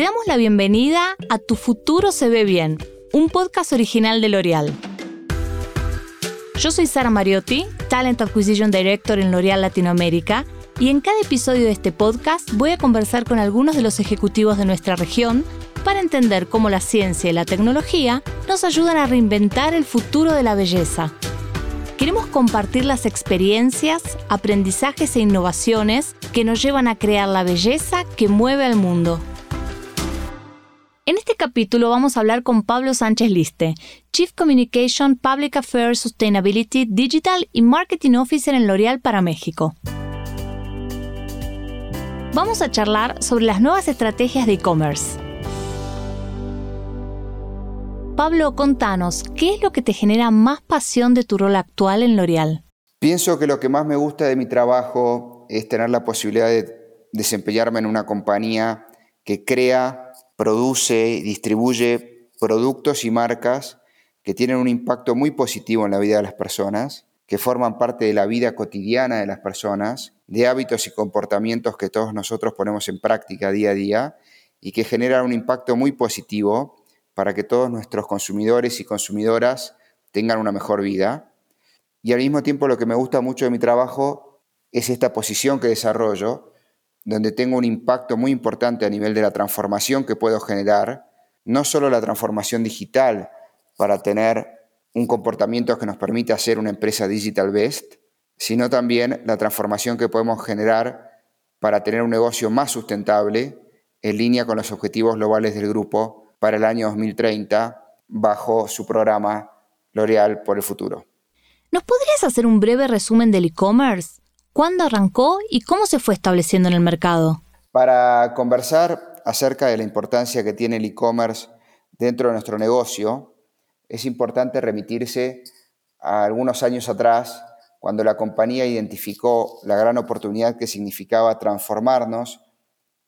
Te damos la bienvenida a Tu futuro se ve bien, un podcast original de L'Oreal. Yo soy Sara Mariotti, Talent Acquisition Director en L'Oreal Latinoamérica, y en cada episodio de este podcast voy a conversar con algunos de los ejecutivos de nuestra región para entender cómo la ciencia y la tecnología nos ayudan a reinventar el futuro de la belleza. Queremos compartir las experiencias, aprendizajes e innovaciones que nos llevan a crear la belleza que mueve al mundo. En este capítulo vamos a hablar con Pablo Sánchez Liste, Chief Communication, Public Affairs, Sustainability, Digital y Marketing Officer en L'Oreal para México. Vamos a charlar sobre las nuevas estrategias de e-commerce. Pablo, contanos, ¿qué es lo que te genera más pasión de tu rol actual en L'Oreal? Pienso que lo que más me gusta de mi trabajo es tener la posibilidad de desempeñarme en una compañía que crea produce y distribuye productos y marcas que tienen un impacto muy positivo en la vida de las personas, que forman parte de la vida cotidiana de las personas, de hábitos y comportamientos que todos nosotros ponemos en práctica día a día y que generan un impacto muy positivo para que todos nuestros consumidores y consumidoras tengan una mejor vida. Y al mismo tiempo lo que me gusta mucho de mi trabajo es esta posición que desarrollo, donde tengo un impacto muy importante a nivel de la transformación que puedo generar, no solo la transformación digital para tener un comportamiento que nos permita ser una empresa digital best, sino también la transformación que podemos generar para tener un negocio más sustentable en línea con los objetivos globales del grupo para el año 2030 bajo su programa L'Oreal por el futuro. ¿Nos podrías hacer un breve resumen del e-commerce? ¿Cuándo arrancó y cómo se fue estableciendo en el mercado? Para conversar acerca de la importancia que tiene el e-commerce dentro de nuestro negocio, es importante remitirse a algunos años atrás, cuando la compañía identificó la gran oportunidad que significaba transformarnos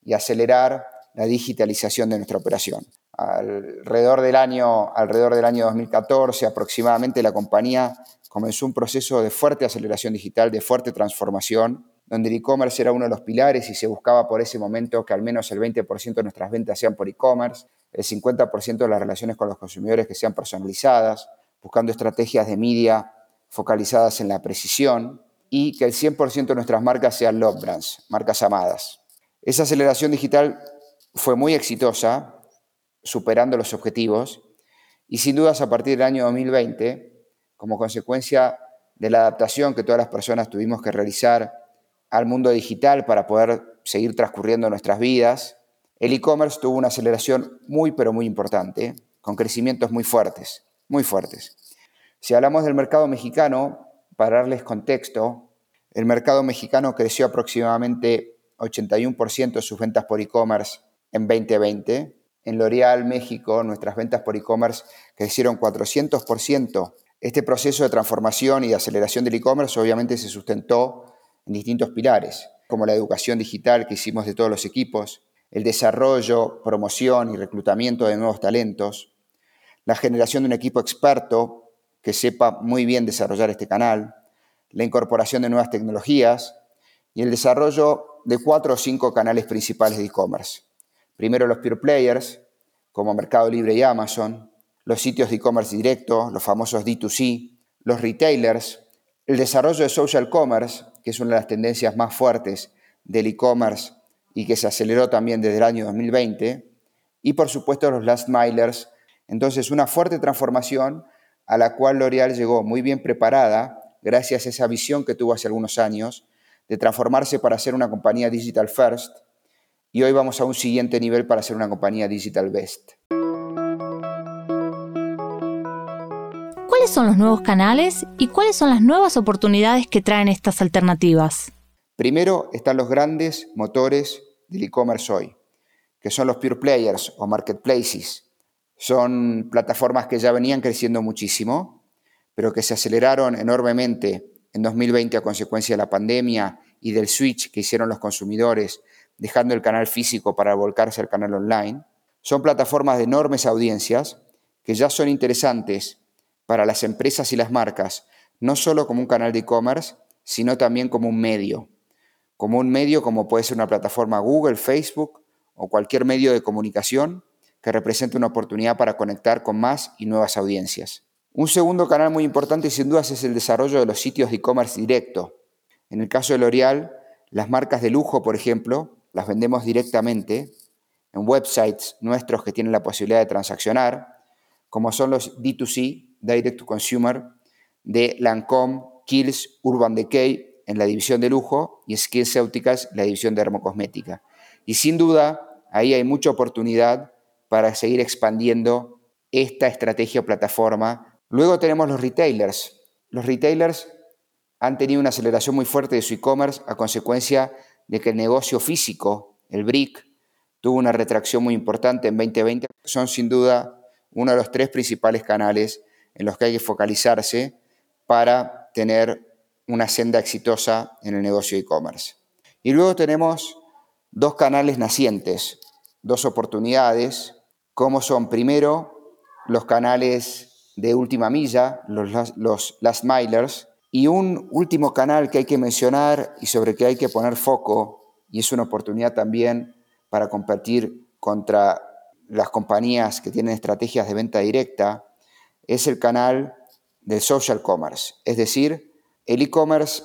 y acelerar la digitalización de nuestra operación. Alrededor del año, alrededor del año 2014 aproximadamente, la compañía comenzó un proceso de fuerte aceleración digital, de fuerte transformación, donde el e-commerce era uno de los pilares y se buscaba por ese momento que al menos el 20% de nuestras ventas sean por e-commerce, el 50% de las relaciones con los consumidores que sean personalizadas, buscando estrategias de media focalizadas en la precisión y que el 100% de nuestras marcas sean love brands, marcas amadas. Esa aceleración digital fue muy exitosa, superando los objetivos, y sin dudas a partir del año 2020 como consecuencia de la adaptación que todas las personas tuvimos que realizar al mundo digital para poder seguir transcurriendo nuestras vidas, el e-commerce tuvo una aceleración muy, pero muy importante, con crecimientos muy fuertes, muy fuertes. Si hablamos del mercado mexicano, para darles contexto, el mercado mexicano creció aproximadamente 81% de sus ventas por e-commerce en 2020. En L'Oreal México, nuestras ventas por e-commerce crecieron 400% este proceso de transformación y de aceleración del e-commerce obviamente se sustentó en distintos pilares, como la educación digital que hicimos de todos los equipos, el desarrollo, promoción y reclutamiento de nuevos talentos, la generación de un equipo experto que sepa muy bien desarrollar este canal, la incorporación de nuevas tecnologías y el desarrollo de cuatro o cinco canales principales de e-commerce. Primero los pure players, como Mercado Libre y Amazon, los sitios de e-commerce directo, los famosos D2C, los retailers, el desarrollo de social commerce, que es una de las tendencias más fuertes del e-commerce y que se aceleró también desde el año 2020, y por supuesto los last milers. Entonces, una fuerte transformación a la cual L'Oreal llegó muy bien preparada gracias a esa visión que tuvo hace algunos años de transformarse para ser una compañía digital first y hoy vamos a un siguiente nivel para ser una compañía digital best. ¿Cuáles son los nuevos canales y cuáles son las nuevas oportunidades que traen estas alternativas? Primero están los grandes motores del e-commerce hoy, que son los pure players o marketplaces. Son plataformas que ya venían creciendo muchísimo, pero que se aceleraron enormemente en 2020 a consecuencia de la pandemia y del switch que hicieron los consumidores, dejando el canal físico para volcarse al canal online. Son plataformas de enormes audiencias que ya son interesantes para las empresas y las marcas, no solo como un canal de e-commerce, sino también como un medio. Como un medio como puede ser una plataforma Google, Facebook o cualquier medio de comunicación que represente una oportunidad para conectar con más y nuevas audiencias. Un segundo canal muy importante sin dudas es el desarrollo de los sitios de e-commerce directo. En el caso de L'Oreal, las marcas de lujo, por ejemplo, las vendemos directamente en websites nuestros que tienen la posibilidad de transaccionar, como son los D2C, Direct to Consumer, de Lancome, Kills, Urban Decay en la división de lujo y SkinCeuticals, la división de dermocosmética. Y sin duda, ahí hay mucha oportunidad para seguir expandiendo esta estrategia o plataforma. Luego tenemos los retailers. Los retailers han tenido una aceleración muy fuerte de su e-commerce a consecuencia de que el negocio físico, el BRIC, tuvo una retracción muy importante en 2020. Son sin duda uno de los tres principales canales en los que hay que focalizarse para tener una senda exitosa en el negocio e-commerce. Y luego tenemos dos canales nacientes, dos oportunidades, como son primero los canales de última milla, los, los last milers, y un último canal que hay que mencionar y sobre que hay que poner foco, y es una oportunidad también para competir contra las compañías que tienen estrategias de venta directa, es el canal del social commerce, es decir, el e-commerce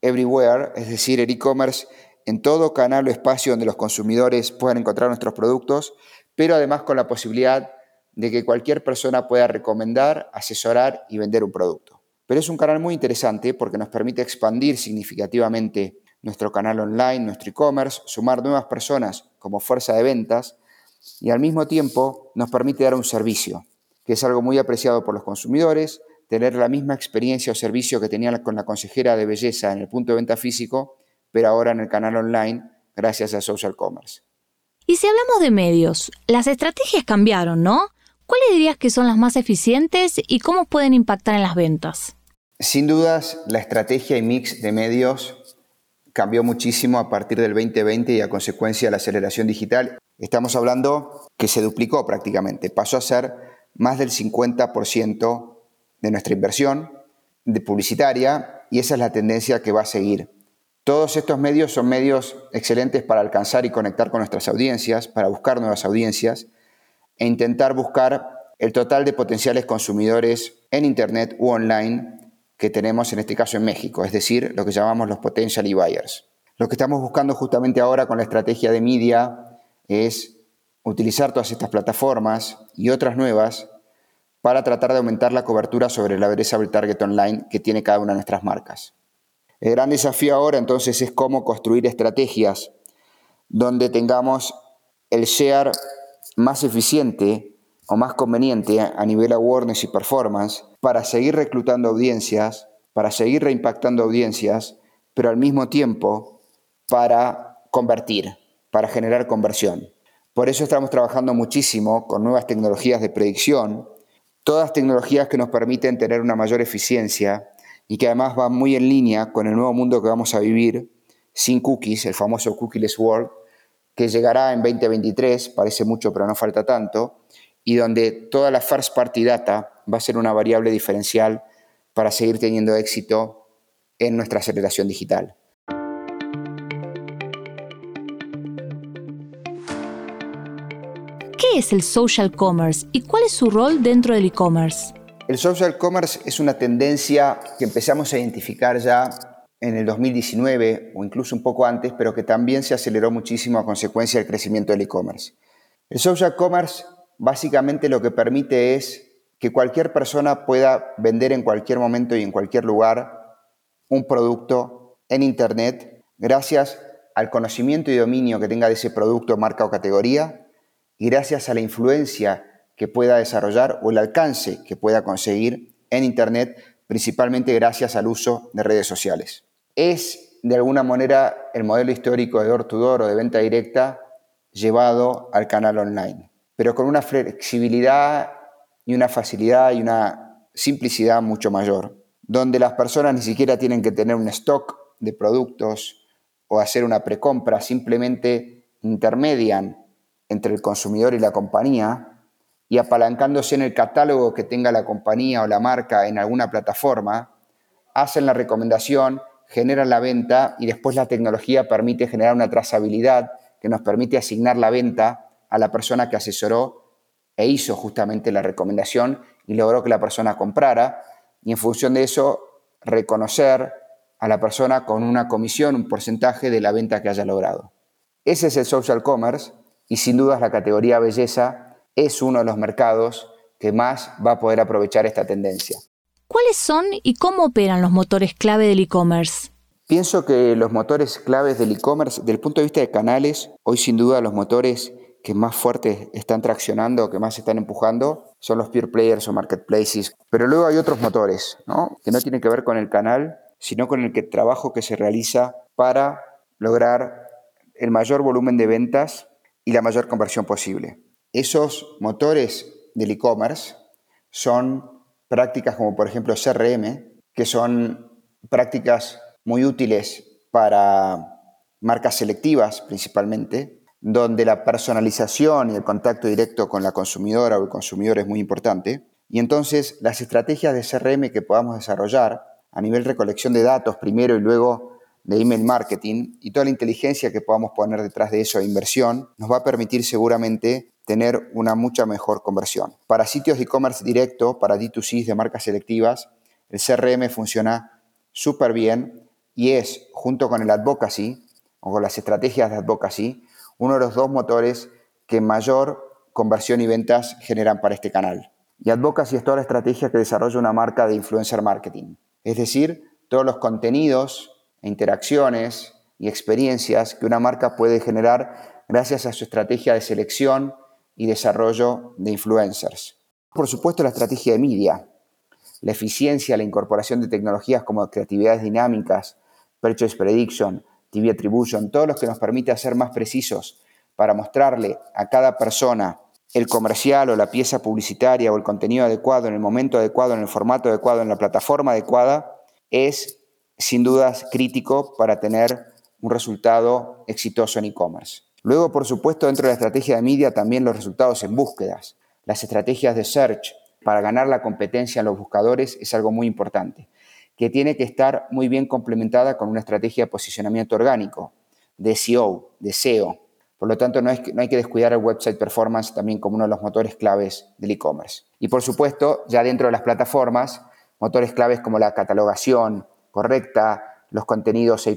everywhere, es decir, el e-commerce en todo canal o espacio donde los consumidores puedan encontrar nuestros productos, pero además con la posibilidad de que cualquier persona pueda recomendar, asesorar y vender un producto. Pero es un canal muy interesante porque nos permite expandir significativamente nuestro canal online, nuestro e-commerce, sumar nuevas personas como fuerza de ventas y al mismo tiempo nos permite dar un servicio, que es algo muy apreciado por los consumidores, tener la misma experiencia o servicio que tenían con la consejera de belleza en el punto de venta físico, pero ahora en el canal online gracias a Social Commerce. Y si hablamos de medios, las estrategias cambiaron, ¿no? ¿Cuáles dirías que son las más eficientes y cómo pueden impactar en las ventas? Sin dudas, la estrategia y mix de medios cambió muchísimo a partir del 2020 y a consecuencia de la aceleración digital. Estamos hablando que se duplicó prácticamente, pasó a ser más del 50% de nuestra inversión de publicitaria y esa es la tendencia que va a seguir. Todos estos medios son medios excelentes para alcanzar y conectar con nuestras audiencias, para buscar nuevas audiencias e intentar buscar el total de potenciales consumidores en Internet u online que tenemos en este caso en México, es decir, lo que llamamos los potential buyers. Lo que estamos buscando justamente ahora con la estrategia de media es utilizar todas estas plataformas y otras nuevas para tratar de aumentar la cobertura sobre la del target online que tiene cada una de nuestras marcas. El gran desafío ahora entonces es cómo construir estrategias donde tengamos el share más eficiente o más conveniente a nivel awareness y performance para seguir reclutando audiencias, para seguir reimpactando audiencias, pero al mismo tiempo para convertir, para generar conversión. Por eso estamos trabajando muchísimo con nuevas tecnologías de predicción, todas tecnologías que nos permiten tener una mayor eficiencia y que además van muy en línea con el nuevo mundo que vamos a vivir sin cookies, el famoso cookieless world, que llegará en 2023, parece mucho pero no falta tanto, y donde toda la first party data va a ser una variable diferencial para seguir teniendo éxito en nuestra aceleración digital. ¿Qué es el social commerce y cuál es su rol dentro del e-commerce? El social commerce es una tendencia que empezamos a identificar ya en el 2019 o incluso un poco antes, pero que también se aceleró muchísimo a consecuencia del crecimiento del e-commerce. El social commerce básicamente lo que permite es que cualquier persona pueda vender en cualquier momento y en cualquier lugar un producto en Internet gracias al conocimiento y dominio que tenga de ese producto, marca o categoría y gracias a la influencia que pueda desarrollar o el alcance que pueda conseguir en Internet, principalmente gracias al uso de redes sociales. Es de alguna manera el modelo histórico de door to door o de venta directa llevado al canal online pero con una flexibilidad y una facilidad y una simplicidad mucho mayor, donde las personas ni siquiera tienen que tener un stock de productos o hacer una precompra, simplemente intermedian entre el consumidor y la compañía y apalancándose en el catálogo que tenga la compañía o la marca en alguna plataforma, hacen la recomendación, generan la venta y después la tecnología permite generar una trazabilidad que nos permite asignar la venta a la persona que asesoró e hizo justamente la recomendación y logró que la persona comprara y en función de eso reconocer a la persona con una comisión, un porcentaje de la venta que haya logrado. Ese es el social commerce y sin dudas la categoría belleza es uno de los mercados que más va a poder aprovechar esta tendencia. ¿Cuáles son y cómo operan los motores clave del e-commerce? Pienso que los motores claves del e-commerce, desde el punto de vista de canales, hoy sin duda los motores que más fuertes están traccionando, que más están empujando, son los peer players o marketplaces. Pero luego hay otros motores, ¿no? que no tienen que ver con el canal, sino con el trabajo que se realiza para lograr el mayor volumen de ventas y la mayor conversión posible. Esos motores del e-commerce son prácticas como por ejemplo CRM, que son prácticas muy útiles para marcas selectivas principalmente, donde la personalización y el contacto directo con la consumidora o el consumidor es muy importante. Y entonces las estrategias de CRM que podamos desarrollar a nivel recolección de datos primero y luego de email marketing y toda la inteligencia que podamos poner detrás de eso de inversión nos va a permitir seguramente tener una mucha mejor conversión. Para sitios de e-commerce directo, para D2C de marcas selectivas, el CRM funciona súper bien y es, junto con el advocacy o con las estrategias de advocacy, uno de los dos motores que mayor conversión y ventas generan para este canal. Y Advocacy es toda la estrategia que desarrolla una marca de influencer marketing. Es decir, todos los contenidos, e interacciones y experiencias que una marca puede generar gracias a su estrategia de selección y desarrollo de influencers. Por supuesto, la estrategia de media, la eficiencia, la incorporación de tecnologías como creatividades dinámicas, purchase prediction, TV Attribution, todos los que nos permite hacer más precisos para mostrarle a cada persona el comercial o la pieza publicitaria o el contenido adecuado en el momento adecuado, en el formato adecuado, en la plataforma adecuada, es sin dudas crítico para tener un resultado exitoso en e-commerce. Luego, por supuesto, dentro de la estrategia de media también los resultados en búsquedas. Las estrategias de search para ganar la competencia en los buscadores es algo muy importante que tiene que estar muy bien complementada con una estrategia de posicionamiento orgánico, de SEO, de SEO. Por lo tanto, no, no hay que descuidar el website performance también como uno de los motores claves del e-commerce. Y por supuesto, ya dentro de las plataformas, motores claves como la catalogación correcta, los contenidos A+,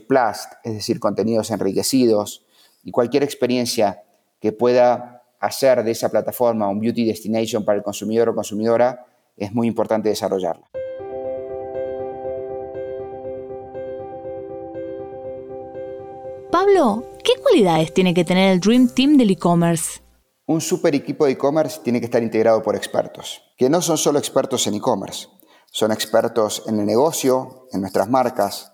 es decir, contenidos enriquecidos, y cualquier experiencia que pueda hacer de esa plataforma un beauty destination para el consumidor o consumidora, es muy importante desarrollarla. Pablo, ¿qué cualidades tiene que tener el Dream Team del e-commerce? Un super equipo de e-commerce tiene que estar integrado por expertos, que no son solo expertos en e-commerce, son expertos en el negocio, en nuestras marcas,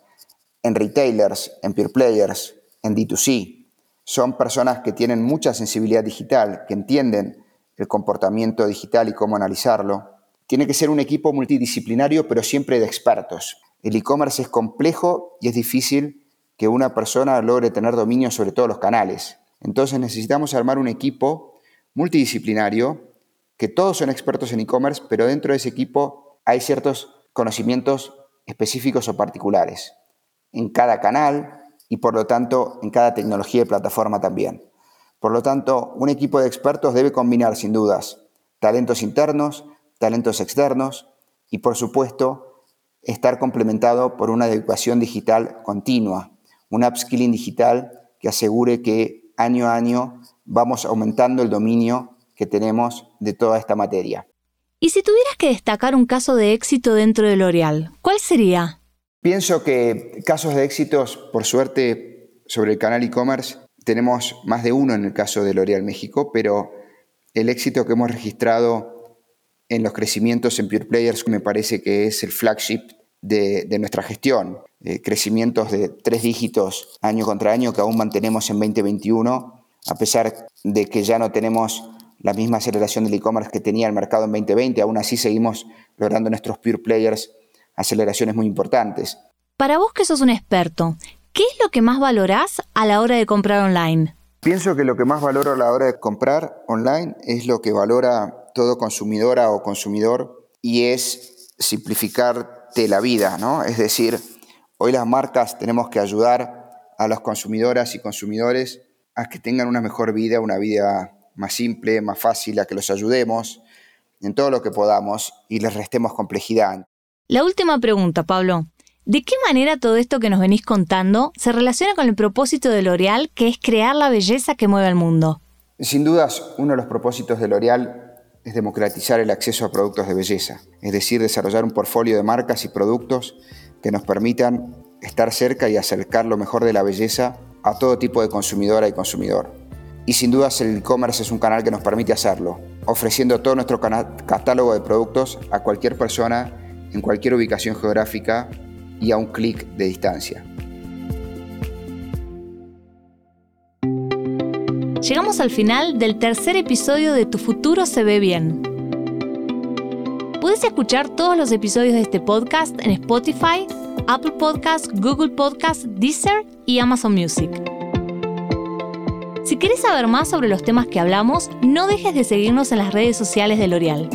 en retailers, en peer players, en D2C. Son personas que tienen mucha sensibilidad digital, que entienden el comportamiento digital y cómo analizarlo. Tiene que ser un equipo multidisciplinario, pero siempre de expertos. El e-commerce es complejo y es difícil que una persona logre tener dominio sobre todos los canales. Entonces necesitamos armar un equipo multidisciplinario, que todos son expertos en e-commerce, pero dentro de ese equipo hay ciertos conocimientos específicos o particulares en cada canal y por lo tanto en cada tecnología y plataforma también. Por lo tanto, un equipo de expertos debe combinar sin dudas talentos internos, talentos externos y por supuesto estar complementado por una educación digital continua un upskilling digital que asegure que año a año vamos aumentando el dominio que tenemos de toda esta materia. Y si tuvieras que destacar un caso de éxito dentro de L'Oreal, ¿cuál sería? Pienso que casos de éxitos, por suerte, sobre el canal e-commerce, tenemos más de uno en el caso de L'Oreal México, pero el éxito que hemos registrado en los crecimientos en Pure Players me parece que es el flagship de, de nuestra gestión. Eh, crecimientos de tres dígitos año contra año que aún mantenemos en 2021, a pesar de que ya no tenemos la misma aceleración del e-commerce que tenía el mercado en 2020, aún así seguimos logrando nuestros pure players aceleraciones muy importantes. Para vos que sos un experto, ¿qué es lo que más valorás a la hora de comprar online? Pienso que lo que más valoro a la hora de comprar online es lo que valora todo consumidora o consumidor y es simplificarte la vida, ¿no? Es decir, Hoy las marcas tenemos que ayudar a las consumidoras y consumidores a que tengan una mejor vida, una vida más simple, más fácil, a que los ayudemos en todo lo que podamos y les restemos complejidad. La última pregunta, Pablo. ¿De qué manera todo esto que nos venís contando se relaciona con el propósito de L'Oreal, que es crear la belleza que mueve al mundo? Sin dudas, uno de los propósitos de L'Oreal es democratizar el acceso a productos de belleza, es decir, desarrollar un portfolio de marcas y productos que nos permitan estar cerca y acercar lo mejor de la belleza a todo tipo de consumidora y consumidor. Y sin dudas el e-commerce es un canal que nos permite hacerlo, ofreciendo todo nuestro catálogo de productos a cualquier persona en cualquier ubicación geográfica y a un clic de distancia. Llegamos al final del tercer episodio de Tu futuro se ve bien. Puedes escuchar todos los episodios de este podcast en Spotify, Apple Podcasts, Google Podcasts, Deezer y Amazon Music. Si quieres saber más sobre los temas que hablamos, no dejes de seguirnos en las redes sociales de L'Oreal.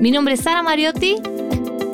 Mi nombre es Sara Mariotti.